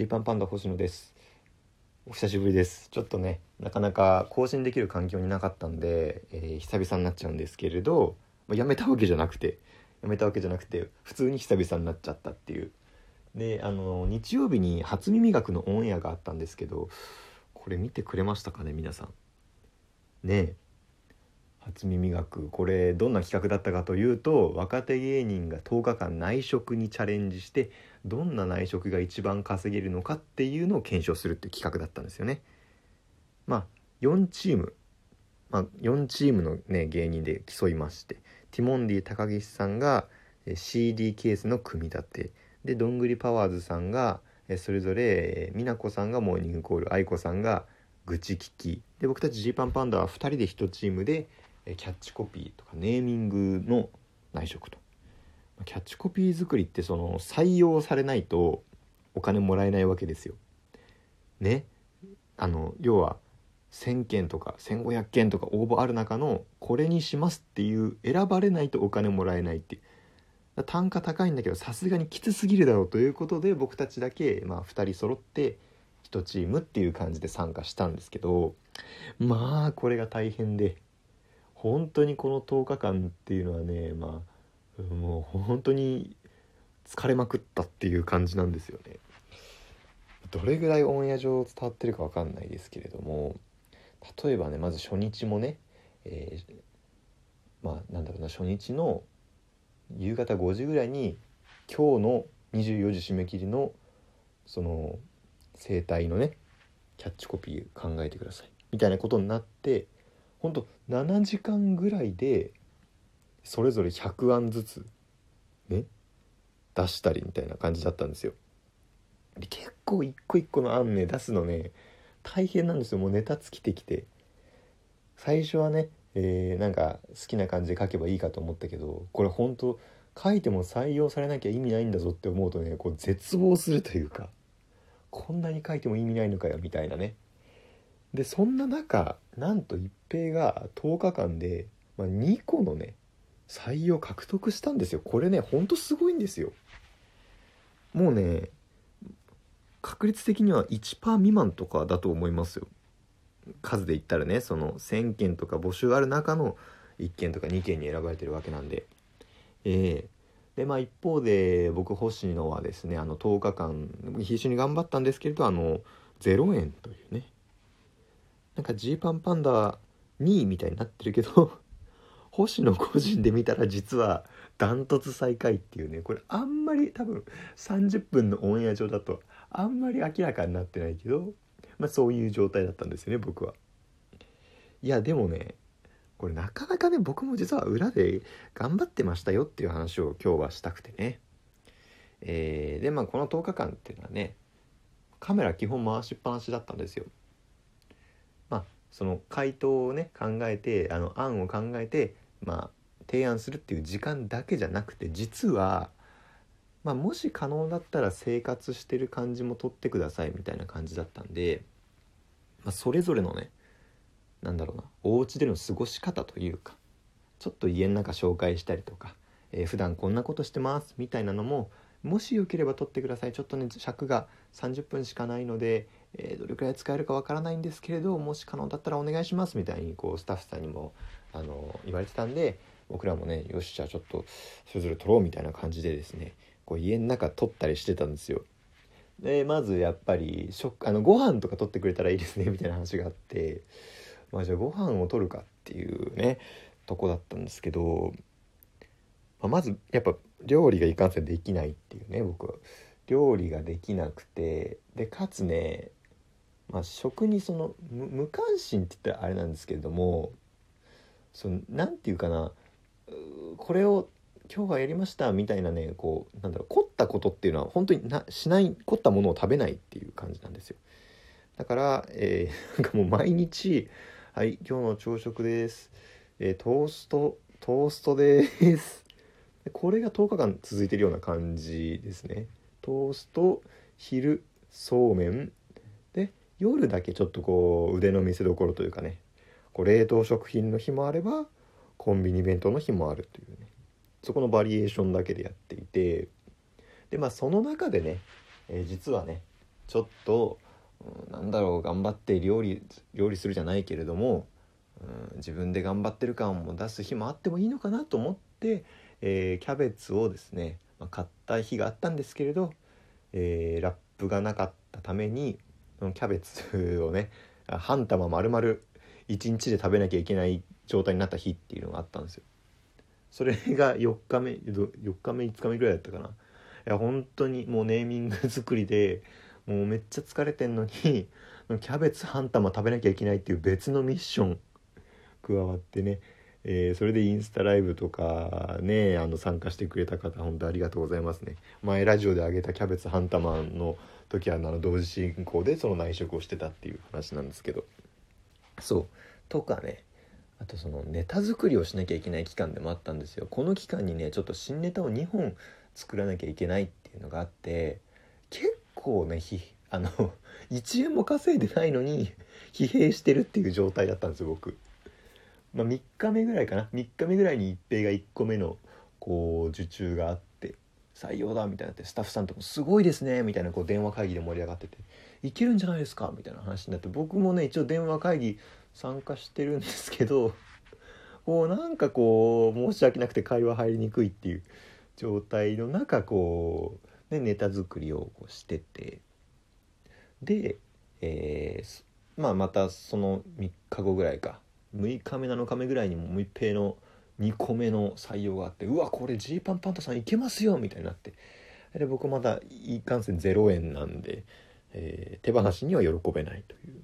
ジーパンパンダ星野です。お久しぶりです。ちょっとねなかなか更新できる環境になかったんで、えー久々になっちゃうんですけれど、まあやめたわけじゃなくてやめたわけじゃなくて普通に久々になっちゃったっていう。であの日曜日に初耳学のオンエアがあったんですけどこれ見てくれましたかね皆さん。ねえ。初耳学これどんな企画だったかというと若手芸人が10日間内職にチャレンジしてどんな内職が一番稼げるのかっていうのを検証するっていう企画だったんですよね。まあ4チーム、まあ、4チームの、ね、芸人で競いましてティモンディ高岸さんが CD ケースの組み立て。でどんぐりパワーズさんがそれぞれえ美奈子さんがモーニングコール愛子さんが愚痴聞き。で僕たちジーパンパンダは2人で1チームでキャッチコピーとかネーミングの内職と。キャッチコピー作りってその採用されないとお金もらえないわけですよ。ね。あの要は1,000件とか1,500件とか応募ある中のこれにしますっていう選ばれないとお金もらえないっていう。単価高いんだけどさすがにきつすぎるだろうということで僕たちだけ、まあ、2人揃って1チームっていう感じで参加したんですけどまあこれが大変で。本当にこの10日間っていうのはねまあもう本当に疲れまくったっていう感じなんですよね。どれぐらいオンエア上伝わってるかわかんないですけれども例えばねまず初日もね、えーまあなんだろうな初日の夕方5時ぐらいに今日の24時締め切りのその生態のねキャッチコピー考えてくださいみたいなことになってほんと7時間ぐらいでそれぞれ100案ずつね出したりみたいな感じだったんですよ。で結構一個一個の案ね出すのね大変なんですよ。もうネタ尽きてきて。最初はね、えーなんか好きな感じで書けばいいかと思ったけどこれ本当書いても採用されなきゃ意味ないんだぞって思うとねこう絶望するというかこんなに書いても意味ないのかよみたいなね。でそんな中なんと一平が10日間で、まあ、2個のね採用獲得したんですよ。これねほんとすごいんですよ。もうね確率的には1%未満とかだと思いますよ。数で言ったらねその1,000件とか募集ある中の1件とか2件に選ばれてるわけなんで。ええ。でまあ一方で僕星野はですねあの10日間必死に頑張ったんですけれどあの0円というねなんかジーパンパンダ2位みたいになってるけど 星野個人で見たら実はダントツ最下位っていうねこれあんまり多分30分のオンエア上だとあんまり明らかになってないけど、まあ、そういう状態だったんですよね僕は。いやでもねこれなかなかね僕も実は裏で頑張ってましたよっていう話を今日はしたくてね。えーでまあこの10日間っていうのはねカメラ基本回しっぱなしだったんですよ。その回答をね考えてあの案を考えてまあ提案するっていう時間だけじゃなくて実は、まあ、もし可能だったら生活してる感じも撮ってくださいみたいな感じだったんで、まあ、それぞれのねなんだろうなお家での過ごし方というかちょっと家の中紹介したりとか、えー、普段こんなことしてますみたいなのももしよければ撮ってください。ちょっとね尺が30分しかないので、えーどれくらい使えるかわからないんですけれどもし可能だったらお願いしますみたいにこうスタッフさんにもあの言われてたんで僕らもねよしじゃあちょっとそれぞれ撮ろうみたいな感じでですねこう家の中撮ったりしてたんですよ。でまずやっぱり食あのご飯とか撮ってくれたらいいですねみたいな話があってまあじゃあご飯を撮るかっていうねとこだったんですけど、まあ、まずやっぱ料理がいかんせんできないっていうね僕は料理ができなくてでかつねまあ食にその無関心って言ったらあれなんですけれどもそのなんていうかなこれを今日はやりましたみたいなねこうなんだろう凝ったことっていうのは本当になしない凝ったものを食べないっていう感じなんですよ。だから、えー なんかもう毎日「はい今日の朝食です、えートーストトーストです」これが10日間続いてるような感じですね。トースト昼そうめん。夜だけちょっとこう腕の見せ所というかねこう冷凍食品の日もあればコンビニ弁当の日もあるというね。そこのバリエーションだけでやっていてでまあその中でね、えー実はねちょっと、うん、なんだろう頑張って料理料理するじゃないけれども、うん、自分で頑張ってる感も出す日もあってもいいのかなと思って、えー、キャベツをですね、まあ、買った日があったんですけれど、えー、ラップがなかったためにキャベツをね半玉丸々1日で食べなきゃいけない状態になった日っていうのがあったんですよ。それが4日目4日目5日目ぐらいだったかないや本当にもうネーミング作りでもうめっちゃ疲れてんのにキャベツ半玉食べなきゃいけないっていう別のミッション加わってね、えー、それでインスタライブとかねあの参加してくれた方本当ありがとうございますね前ラジオであげたキャベツ半玉の時はあの同時進行でその内職をしてたっていう話なんですけど。そう。とかね。あとそのネタ作りをしなきゃいけない期間でもあったんですよ。この期間にねちょっと新ネタを2本作らなきゃいけないっていうのがあって結構ねあの 1円も稼いでないのに 疲弊してるっていう状態だったんですよ僕、まあ、3日目ぐらいかな。3日目ぐらいに一平が1個目のこう受注があって採用だみたいになってスタッフさんとも「すごいですね」みたいなこう電話会議で盛り上がってて「いけるんじゃないですか」みたいな話になって僕もね一応電話会議参加してるんですけど こうなんかこう申し訳なくて会話入りにくいっていう状態の中こう、ね、ネタ作りをこうしててで、え、まあまたその3日後ぐらいか6日目7日目ぐらいにもう一平の2個目の採用があってうわこれジーパンパンタさんいけますよみたいになってで僕まだいかんせん0円なんで、えー、手放しには喜べないという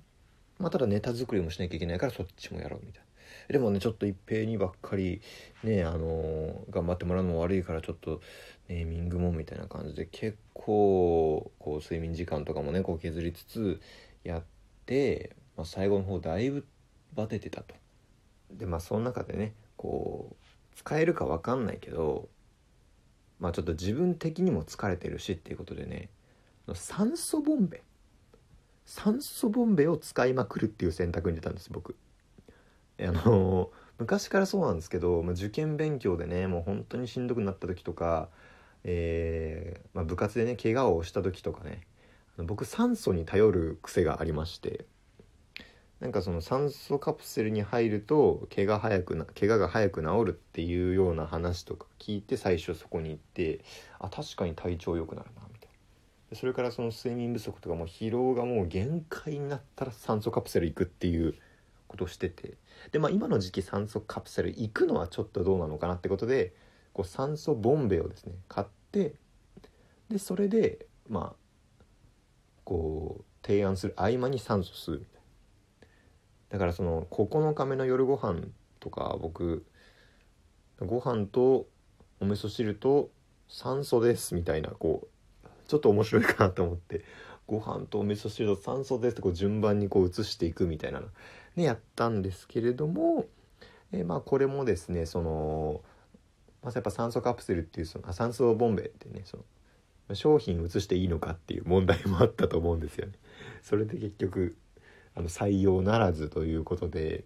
まあ、ただネタ作りもしなきゃいけないからそっちもやろうみたいな。でもねちょっと一平にばっかりねあのー、頑張ってもらうのも悪いからちょっとネーミングもみたいな感じで結構こう睡眠時間とかもねこう削りつつやって、まあ、最後の方だいぶバテてたと。でまあその中でねこう使えるか分かんないけどまあちょっと自分的にも疲れてるしっていうことでね酸素ボンベ。酸素ボンベを使いまくるっていう選択に出たんです僕。あの昔からそうなんですけど、まあ、受験勉強でねもう本当にしんどくなった時とか、えー、まあ、部活でね怪我をした時とかね僕酸素に頼る癖がありまして。なんかその酸素カプセルに入ると怪我早くな怪我が早く治るっていうような話とか聞いて最初そこに行ってあ確かに体調良くなるなみたいな。それからその睡眠不足とかも疲労がもう限界になったら酸素カプセル行くっていうことをしてて。でまあ今の時期酸素カプセル行くのはちょっとどうなのかなってことでこう酸素ボンベをですね買ってでそれでまあこう提案する合間に酸素吸うみたいな。だからその9日目の夜ご飯とか僕ご飯とお味噌汁と酸素ですみたいなこうちょっと面白いかなと思って ご飯とお味噌汁と酸素ですってこう順番にこう移していくみたいなねやったんですけれども、え、まあこれもですねそのまずやっぱ酸素カプセルっていうそのあ酸素ボンベってねその商品移していいのかっていう問題もあったと思うんですよね。それで結局あの採用ならずということで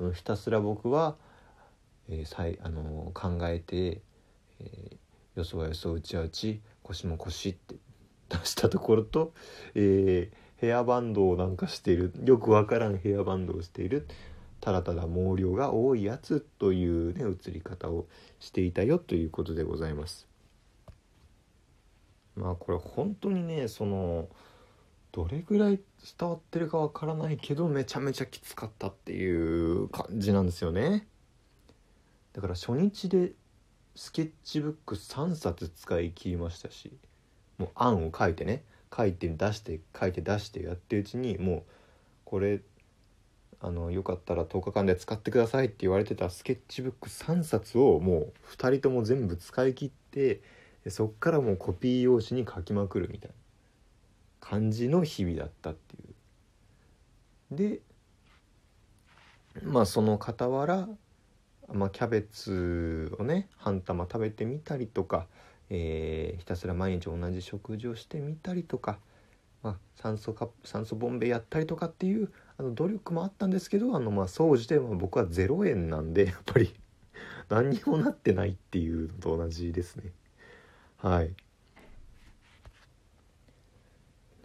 あのひたすら僕は、えー、さいあの考えて、えー、よそはよそうちはうち腰も腰って出したところと、えー、ヘアバンドをなんかしているよくわからんヘアバンドをしているただただ毛量が多いやつというね映り方をしていたよということでございます。まあこれ本当にねそのどれぐらい伝わってるかわからないけどめちゃめちゃきつかったっていう感じなんですよね。だから初日でスケッチブック3冊使い切りましたしもう案を書いてね書いて出して書いて出してやってるうちにもうこれあのよかったら10日間で使ってくださいって言われてたスケッチブック3冊をもう2人とも全部使い切ってそっからもうコピー用紙に書きまくるみたいな感じの日々だったっていう。でまあその傍らまあ、キャベツをね半玉食べてみたりとか、えー、ひたすら毎日同じ食事をしてみたりとか、まあ、酸素カ酸素ボンベやったりとかっていうあの努力もあったんですけどあのまあ総じて僕は0円なんでやっぱり何にもなってないっていうのと同じですねはい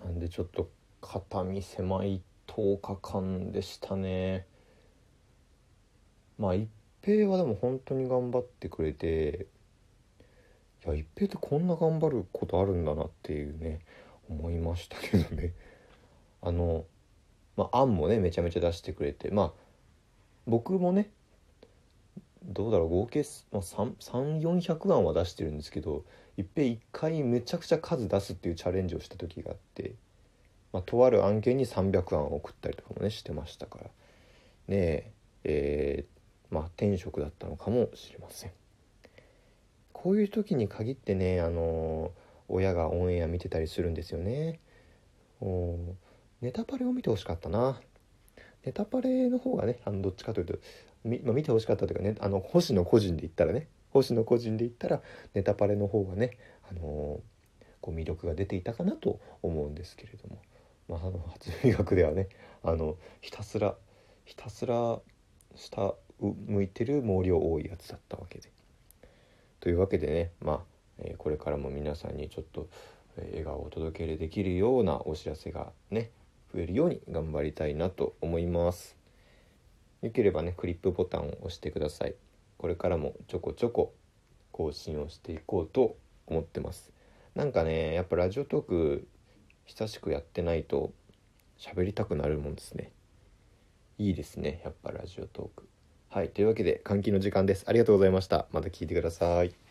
なんでちょっと肩身狭い10日間でしたね。まあ一平はでも本当に頑張ってくれていや一平ってこんな頑張ることあるんだなっていうね思いましたけどね。あのまあ案もねめちゃめちゃ出してくれてまあ僕もねどうだろう合計、まあ、3400案は出してるんですけどいっぺん1回めちゃくちゃ数出すっていうチャレンジをした時があって、まあ、とある案件に300案送ったりとかもねしてましたから。ねええー、まあ転職だったのかもしれません。こういう時に限ってねあの親がオンエア見てたりするんですよね。おネタパレを見てほしかったな。ネタパレの方がねあのどっちかというとみ、まあ、見てほしかったというかねあの星野個人で言ったらね星野個人で言ったらネタパレの方がね、あのー、こう魅力が出ていたかなと思うんですけれども、まあ、あの初美学ではねあのひたすらひたすら下向いてる毛量多いやつだったわけで。というわけでねまあ、えー、これからも皆さんにちょっと、笑顔をお届けできるようなお知らせがね増えるように頑張りたいなと思います。よければねクリップボタンを押してください。これからもちょこちょこ更新をしていこうと思ってます。なんかねやっぱラジオトーク久しくやってないと喋りたくなるもんですね。いいですねやっぱラジオトーク。はいというわけで換気の時間です。ありがとうございました。また聞いてください。